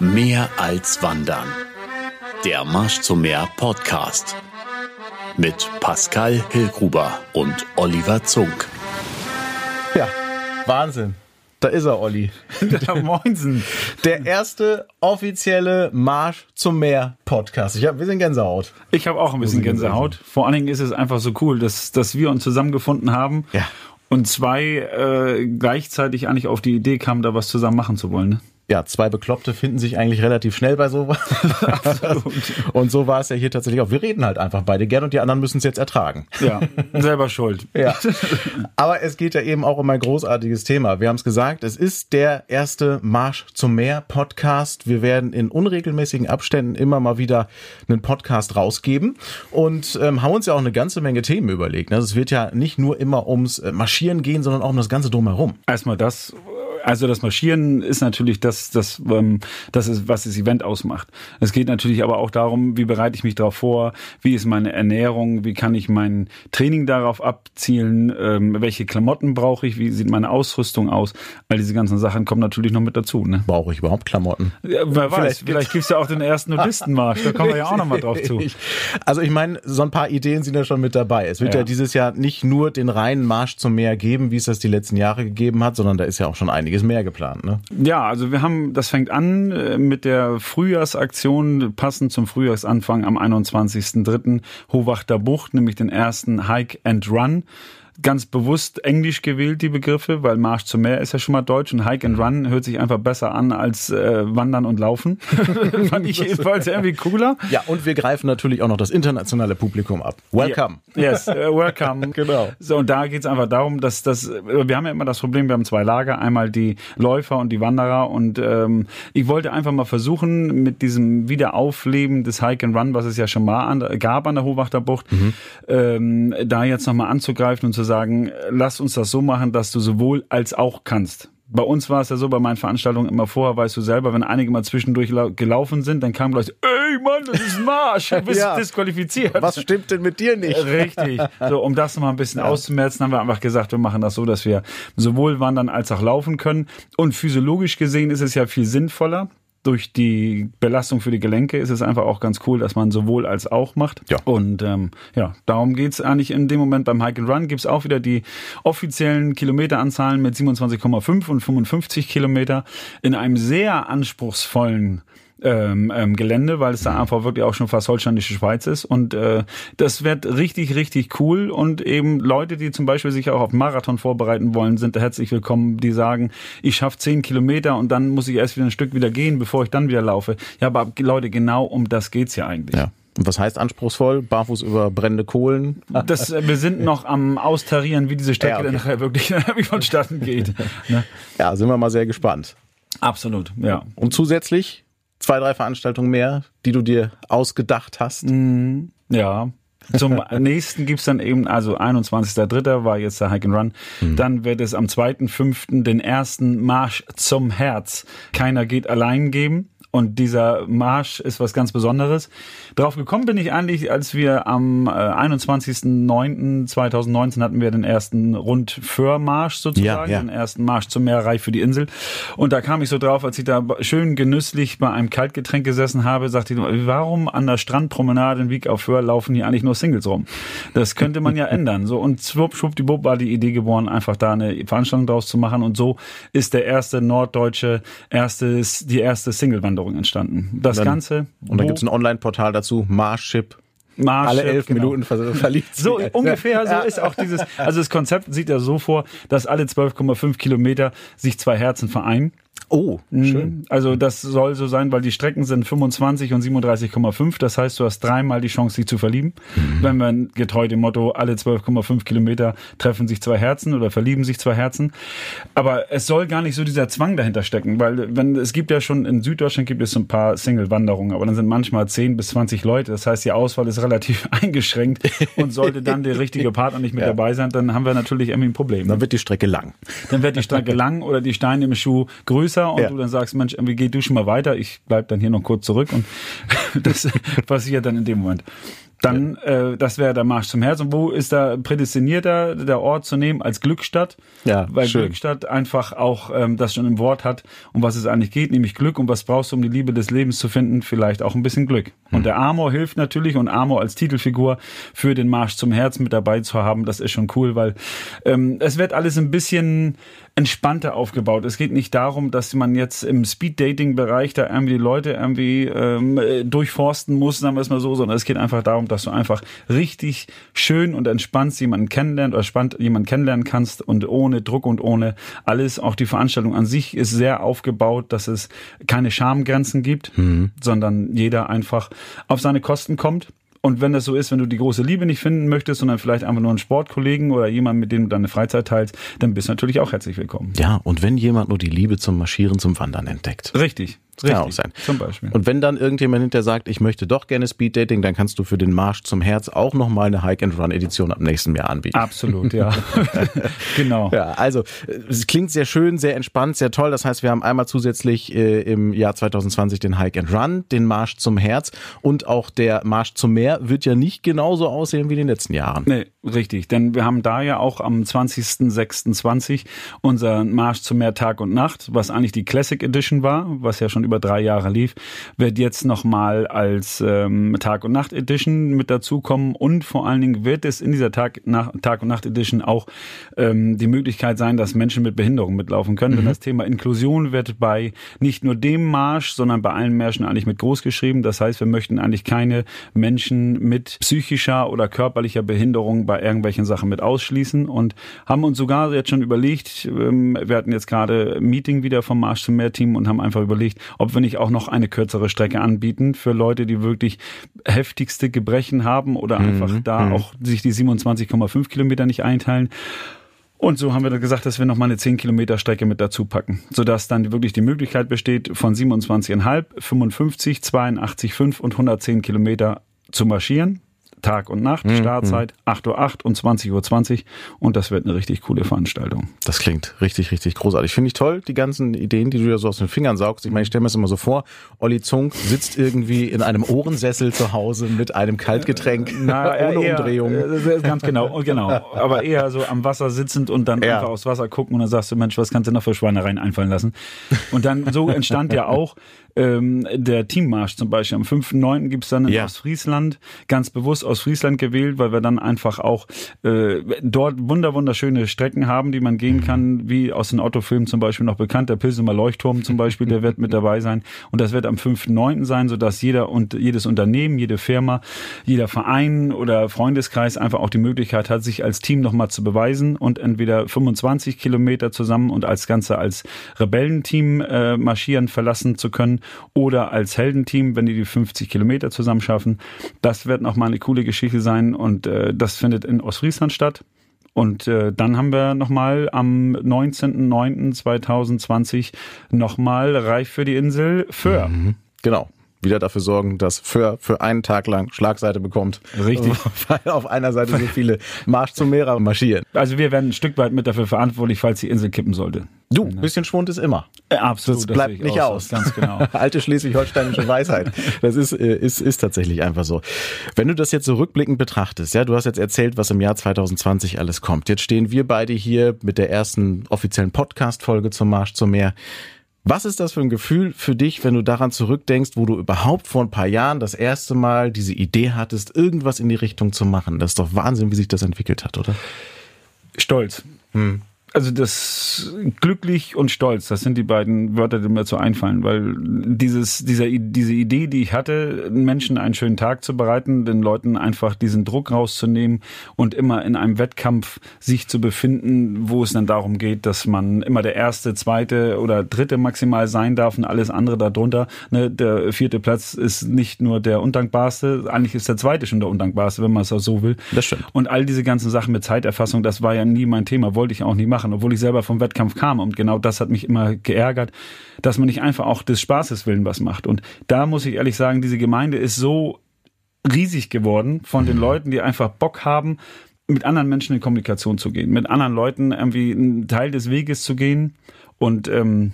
Mehr als Wandern. Der Marsch zum Meer Podcast. Mit Pascal Hillgruber und Oliver Zunk. Ja, Wahnsinn. Da ist er, Olli. Der Moinsen. Der erste offizielle Marsch zum Meer Podcast. Ich habe ein bisschen Gänsehaut. Ich habe auch ein bisschen Gänsehaut. Vor allen Dingen ist es einfach so cool, dass, dass wir uns zusammengefunden haben. Ja. Und zwei äh, gleichzeitig eigentlich auf die Idee kamen, da was zusammen machen zu wollen. Ne? Ja, zwei Bekloppte finden sich eigentlich relativ schnell bei sowas. und so war es ja hier tatsächlich auch. Wir reden halt einfach beide gern und die anderen müssen es jetzt ertragen. Ja, selber schuld. Ja. Aber es geht ja eben auch um ein großartiges Thema. Wir haben es gesagt, es ist der erste Marsch zum Meer Podcast. Wir werden in unregelmäßigen Abständen immer mal wieder einen Podcast rausgeben und ähm, haben uns ja auch eine ganze Menge Themen überlegt. Also es wird ja nicht nur immer ums äh, Marschieren gehen, sondern auch um das Ganze drumherum. Erstmal das also das Marschieren ist natürlich das, das, ähm, das ist, was das Event ausmacht. Es geht natürlich aber auch darum, wie bereite ich mich darauf vor, wie ist meine Ernährung, wie kann ich mein Training darauf abzielen, ähm, welche Klamotten brauche ich, wie sieht meine Ausrüstung aus. All diese ganzen Sachen kommen natürlich noch mit dazu. Ne? Brauche ich überhaupt Klamotten? Ja, wer weiß, vielleicht, vielleicht gibt's ja auch den ersten Nudistenmarsch, da kommen wir ja auch noch mal drauf zu. Also ich meine, so ein paar Ideen sind ja schon mit dabei. Es wird ja. ja dieses Jahr nicht nur den reinen Marsch zum Meer geben, wie es das die letzten Jahre gegeben hat, sondern da ist ja auch schon einiges mehr geplant, ne? Ja, also wir haben, das fängt an äh, mit der Frühjahrsaktion, passend zum Frühjahrsanfang am 21.03. Hohwachter Bucht, nämlich den ersten Hike and Run ganz bewusst Englisch gewählt, die Begriffe, weil Marsch zum Meer ist ja schon mal Deutsch und Hike and mhm. Run hört sich einfach besser an als äh, Wandern und Laufen. Fand ich jedenfalls irgendwie cooler. Ja, und wir greifen natürlich auch noch das internationale Publikum ab. Welcome. Yeah. Yes, uh, welcome. genau. So, und da geht's einfach darum, dass das, wir haben ja immer das Problem, wir haben zwei Lager, einmal die Läufer und die Wanderer und ähm, ich wollte einfach mal versuchen, mit diesem Wiederaufleben des Hike and Run, was es ja schon mal an, gab an der Hohwachterbucht, mhm. ähm, da jetzt nochmal anzugreifen und zu sagen, lass uns das so machen, dass du sowohl als auch kannst. Bei uns war es ja so, bei meinen Veranstaltungen immer vorher, weißt du selber, wenn einige mal zwischendurch gelaufen sind, dann kam gleich, ey Mann, das ist Marsch, du bist ja. disqualifiziert. Was stimmt denn mit dir nicht? Richtig. So, um das nochmal ein bisschen ja. auszumerzen, haben wir einfach gesagt, wir machen das so, dass wir sowohl wandern als auch laufen können. Und physiologisch gesehen ist es ja viel sinnvoller, durch die Belastung für die Gelenke ist es einfach auch ganz cool, dass man sowohl als auch macht. Ja. Und ähm, ja, darum geht's eigentlich in dem Moment beim Hike and Run. Gibt's auch wieder die offiziellen Kilometeranzahlen mit 27,5 und 55 Kilometer in einem sehr anspruchsvollen ähm, ähm, Gelände, weil es da einfach wirklich auch schon fast holsteinische Schweiz ist. Und äh, das wird richtig, richtig cool. Und eben Leute, die zum Beispiel sich auch auf Marathon vorbereiten wollen, sind herzlich willkommen, die sagen, ich schaffe zehn Kilometer und dann muss ich erst wieder ein Stück wieder gehen, bevor ich dann wieder laufe. Ja, aber Leute, genau um das geht's ja eigentlich. Ja. Und was heißt anspruchsvoll? Barfuß über brennende Kohlen? Das, äh, wir sind noch am Austarieren, wie diese Strecke ja, okay. dann nachher wirklich vonstatten geht. Ne? Ja, sind wir mal sehr gespannt. Absolut, ja. Und zusätzlich zwei, drei Veranstaltungen mehr, die du dir ausgedacht hast. Mm, ja. Zum nächsten gibt's dann eben, also 21.3. war jetzt der Hike and Run. Mhm. Dann wird es am 2.5. den ersten Marsch zum Herz. Keiner geht allein geben. Und dieser Marsch ist was ganz Besonderes. Drauf gekommen bin ich eigentlich, als wir am äh, 21.09.2019 hatten wir den ersten Rundförmarsch sozusagen, ja, ja. den ersten Marsch zum Meerreich für die Insel. Und da kam ich so drauf, als ich da schön genüsslich bei einem Kaltgetränk gesessen habe, sagte ich, warum an der Strandpromenade in Wieg auf Föhr laufen hier eigentlich nur Singles rum? Das könnte man ja ändern. So und schwupp, schwuppdiwupp war die Idee geboren, einfach da eine Veranstaltung draus zu machen. Und so ist der erste norddeutsche, erstes, die erste Singlewand Veränderung entstanden. Das dann, Ganze. Und dann gibt es ein Online-Portal dazu, Marship. Marship, alle elf genau. Minuten ver verliebt. So ungefähr so ist auch dieses. Also das Konzept sieht ja so vor, dass alle 12,5 Kilometer sich zwei Herzen vereinen. Oh, mhm. schön. Also das soll so sein, weil die Strecken sind 25 und 37,5. Das heißt, du hast dreimal die Chance, dich zu verlieben. Mhm. Wenn man getreu dem Motto, alle 12,5 Kilometer treffen sich zwei Herzen oder verlieben sich zwei Herzen. Aber es soll gar nicht so dieser Zwang dahinter stecken, weil wenn es gibt ja schon in Süddeutschland gibt es so ein paar Single-Wanderungen, aber dann sind manchmal 10 bis 20 Leute. Das heißt, die Auswahl ist relativ eingeschränkt und sollte dann der richtige Partner nicht mit ja. dabei sein, dann haben wir natürlich irgendwie ein Problem. Dann wird die Strecke lang. Dann wird die Strecke lang oder die Steine im Schuh größer größer und ja. du dann sagst, Mensch, irgendwie geh du schon mal weiter, ich bleib dann hier noch kurz zurück und das passiert dann in dem Moment. Dann, äh, das wäre der Marsch zum Herz. Und wo ist da prädestinierter, der Ort zu nehmen als Glückstadt? Ja, Weil schön. Glückstadt einfach auch ähm, das schon im Wort hat, um was es eigentlich geht, nämlich Glück. Und was brauchst du, um die Liebe des Lebens zu finden? Vielleicht auch ein bisschen Glück. Und der Amor hilft natürlich und Amor als Titelfigur für den Marsch zum Herz mit dabei zu haben, das ist schon cool, weil ähm, es wird alles ein bisschen entspannter aufgebaut. Es geht nicht darum, dass man jetzt im Speed-Dating-Bereich da irgendwie die Leute irgendwie ähm, äh, durchforsten muss, sagen wir es mal so, sondern es geht einfach darum, dass du einfach richtig schön und entspannt jemanden kennenlernt oder spannend jemanden kennenlernen kannst und ohne Druck und ohne alles. Auch die Veranstaltung an sich ist sehr aufgebaut, dass es keine Schamgrenzen gibt, sondern jeder einfach auf seine Kosten kommt. Und wenn das so ist, wenn du die große Liebe nicht finden möchtest, sondern vielleicht einfach nur einen Sportkollegen oder jemanden, mit dem du deine Freizeit teilst, dann bist du natürlich auch herzlich willkommen. Ja, und wenn jemand nur die Liebe zum Marschieren, zum Wandern entdeckt. Richtig. Kann richtig. auch sein. Zum Beispiel. Und wenn dann irgendjemand hinter sagt, ich möchte doch gerne Speeddating, dann kannst du für den Marsch zum Herz auch nochmal eine Hike-and-Run-Edition ab nächsten Jahr anbieten. Absolut, ja. genau. Ja, also es klingt sehr schön, sehr entspannt, sehr toll. Das heißt, wir haben einmal zusätzlich äh, im Jahr 2020 den Hike and Run, den Marsch zum Herz und auch der Marsch zum Meer wird ja nicht genauso aussehen wie in den letzten Jahren. Nee, richtig. Denn wir haben da ja auch am 20.06.20 unser Marsch zum Meer Tag und Nacht, was eigentlich die Classic Edition war, was ja schon über drei Jahre lief, wird jetzt nochmal als ähm, Tag und Nacht Edition mit dazukommen und vor allen Dingen wird es in dieser Tag, nach, Tag und Nacht Edition auch ähm, die Möglichkeit sein, dass Menschen mit Behinderung mitlaufen können. Denn das Thema Inklusion wird bei nicht nur dem Marsch, sondern bei allen Märschen eigentlich mit groß geschrieben. Das heißt, wir möchten eigentlich keine Menschen mit psychischer oder körperlicher Behinderung bei irgendwelchen Sachen mit ausschließen und haben uns sogar jetzt schon überlegt, ähm, wir hatten jetzt gerade Meeting wieder vom Marsch zum Meer Team und haben einfach überlegt, ob wir nicht auch noch eine kürzere Strecke anbieten für Leute, die wirklich heftigste Gebrechen haben oder einfach da auch sich die 27,5 Kilometer nicht einteilen. Und so haben wir dann gesagt, dass wir noch mal eine 10 Kilometer Strecke mit dazu packen, sodass dann wirklich die Möglichkeit besteht, von 27,5, 55, 82,5 und 110 Kilometer zu marschieren. Tag und Nacht, Startzeit 8.08 Uhr und 20.20 Uhr 20 und das wird eine richtig coole Veranstaltung. Das klingt richtig, richtig großartig. Finde ich toll, die ganzen Ideen, die du da so aus den Fingern saugst. Ich meine, ich stelle mir das immer so vor, Olli Zunk sitzt irgendwie in einem Ohrensessel zu Hause mit einem Kaltgetränk ohne eher, Umdrehung. äh, Ganz genau, genau. Aber eher so am Wasser sitzend und dann Ja. einfach aufs Wasser gucken und dann sagst du, Mensch, was kannst du noch für Schweinereien einfallen lassen? Und dann so entstand ja auch ähm, der Teammarsch zum Beispiel. Am 5.9. gibt's dann in Ja. Ostfriesland, ganz bewusst Ostfriesland gewählt, weil wir dann einfach auch äh, dort wunder wunderschöne Strecken haben, die man gehen kann, wie aus den Otto-Filmen zum Beispiel noch bekannt. Der Pilsener Leuchtturm zum Beispiel, der wird mit dabei sein. Und das wird am 5.9. sein, sodass jeder und jedes Unternehmen, jede Firma, jeder Verein oder Freundeskreis einfach auch die Möglichkeit hat, sich als Team nochmal zu beweisen und entweder 25 Kilometer zusammen und als Ganze als Rebellenteam äh, marschieren verlassen zu können oder als Heldenteam, wenn die die 50 Kilometer zusammen schaffen. Das wird nochmal eine coole Geschichte sein und äh, das findet in Ostfriesland statt. Und äh, dann haben wir nochmal am 19.09.2020 nochmal Reif für die Insel Föhr. Genau. Wieder dafür sorgen, dass Föhr für einen Tag lang Schlagseite bekommt. Richtig. Weil auf einer Seite so viele Marsch zum Meer marschieren. Also wir werden ein Stück weit mit dafür verantwortlich, falls die Insel kippen sollte. Du, bisschen Schwund ist immer. Äh, absolut. Das bleibt ich nicht aus. so. Ganz genau. Alte schleswig-holsteinische Weisheit. Das ist, äh, ist, ist tatsächlich einfach so. Wenn du das jetzt so rückblickend betrachtest, ja, du hast jetzt erzählt, was im Jahr 2020 alles kommt. Jetzt stehen wir beide hier mit der ersten offiziellen Podcast-Folge zum Marsch zum Meer. Was ist das für ein Gefühl für dich, wenn du daran zurückdenkst, wo du überhaupt vor ein paar Jahren das erste Mal diese Idee hattest, irgendwas in die Richtung zu machen? Das ist doch Wahnsinn, wie sich das entwickelt hat, oder? Stolz. Also das glücklich und stolz, das sind die beiden Wörter, die mir dazu einfallen, weil dieses, dieser, diese Idee, die ich hatte, Menschen einen schönen Tag zu bereiten, den Leuten einfach diesen Druck rauszunehmen und immer in einem Wettkampf sich zu befinden, wo es dann darum geht, dass man immer der erste, zweite oder dritte maximal sein darf und alles andere darunter. Ne, der vierte Platz ist nicht nur der undankbarste, eigentlich ist der zweite schon der undankbarste, wenn man es auch so will. Das stimmt. Und all diese ganzen Sachen mit Zeiterfassung, das war ja nie mein Thema, wollte ich auch nicht machen, obwohl ich selber vom Wettkampf kam. Und genau das hat mich immer geärgert, dass man nicht einfach auch des Spaßes willen was macht. Und da muss ich ehrlich sagen, diese Gemeinde ist so riesig geworden von den Leuten, die einfach Bock haben, mit anderen Menschen in Kommunikation zu gehen, mit anderen Leuten irgendwie einen Teil des Weges zu gehen. Und ähm,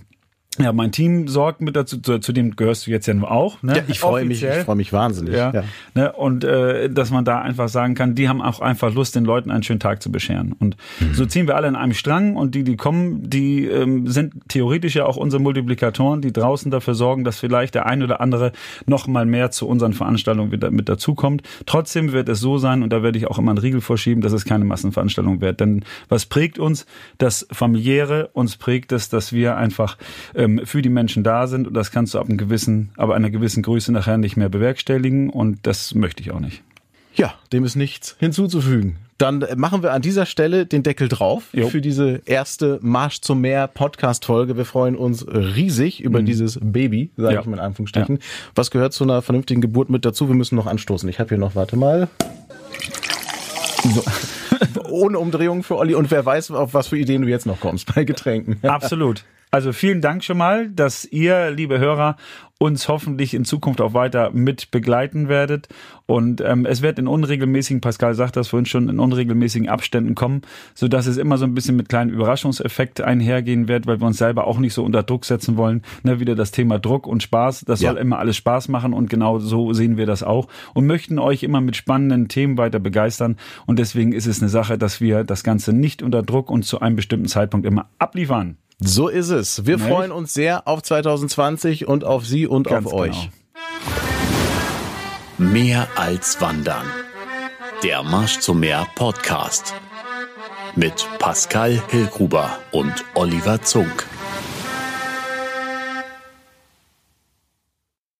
Ja, mein Team sorgt mit dazu, zu, zu dem gehörst du jetzt ja nur auch. Ne? Ja, ich freue mich, ich freue mich wahnsinnig. Ja, ja. Ne? Und äh, dass man da einfach sagen kann, die haben auch einfach Lust, den Leuten einen schönen Tag zu bescheren. Und mhm. so ziehen wir alle in einem Strang und die, die kommen, die ähm, sind theoretisch ja auch unsere Multiplikatoren, die draußen dafür sorgen, dass vielleicht der ein oder andere noch mal mehr zu unseren Veranstaltungen wieder mit dazukommt. Trotzdem wird es so sein, und da werde ich auch immer einen Riegel vorschieben, dass es keine Massenveranstaltung wird. Denn was prägt uns? Das familiäre, uns prägt es, dass wir einfach äh, ähm, für die Menschen da sind und das kannst du ab einem gewissen, aber einer gewissen Größe nachher nicht mehr bewerkstelligen und das möchte ich auch nicht. Ja, dem ist nichts hinzuzufügen. Dann machen wir an dieser Stelle den Deckel drauf jo. für diese erste Marsch zum Meer Podcast Folge. Wir freuen uns riesig über mhm. dieses Baby, sage ja. ich mal in Anführungsstrichen. Ja. Was gehört zu einer vernünftigen Geburt mit dazu? Wir müssen noch anstoßen. Ich habe hier noch, warte mal. So. Ohne Umdrehung für Olli und wer weiß, auf was für Ideen du jetzt noch kommst bei Getränken. Absolut. Also vielen Dank schon mal, dass ihr, liebe Hörer, uns hoffentlich in Zukunft auch weiter mit begleiten werdet. Und ähm, es wird in unregelmäßigen, Pascal sagt das vorhin schon, in unregelmäßigen Abständen kommen, so dass es immer so ein bisschen mit kleinen Überraschungseffekt einhergehen wird, weil wir uns selber auch nicht so unter Druck setzen wollen. Ne, wieder das Thema Druck und Spaß, das ja. soll immer alles Spaß machen und genau so sehen wir das auch und möchten euch immer mit spannenden Themen weiter begeistern. Und deswegen ist es eine Sache, dass wir das Ganze nicht unter Druck und zu einem bestimmten Zeitpunkt immer abliefern. So ist es. Wir Nicht? freuen uns sehr auf 2020 und auf Sie und Ganz auf genau. euch. Mehr als Wandern. Der Marsch zum Meer Podcast. Mit Pascal Hillgruber und Oliver Zunk.